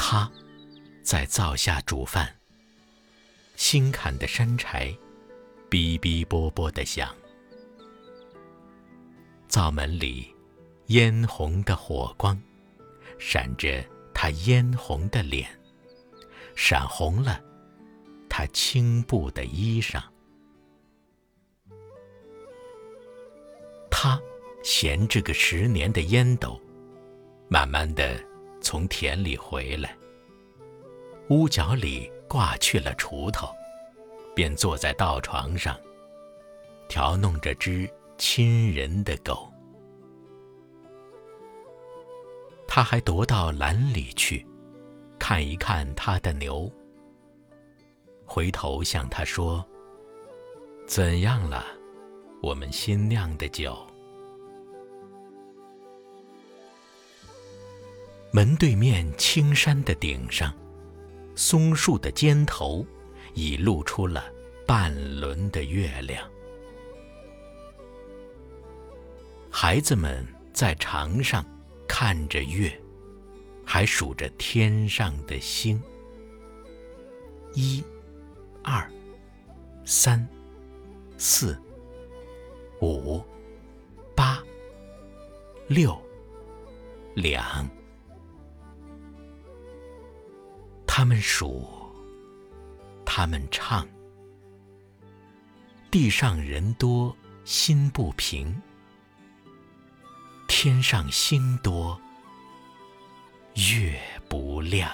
他在灶下煮饭，新砍的山柴哔哔啵啵的响。灶门里嫣红的火光，闪着他嫣红的脸，闪红了他青布的衣裳。他衔着个十年的烟斗，慢慢的从田里回来。屋角里挂去了锄头，便坐在稻床上，调弄着只。亲人的狗，他还踱到栏里去，看一看他的牛。回头向他说：“怎样了，我们新酿的酒？”门对面青山的顶上，松树的尖头，已露出了半轮的月亮。孩子们在床上看着月，还数着天上的星。一、二、三、四、五、八、六、两。他们数，他们唱。地上人多，心不平。天上星多，月不亮。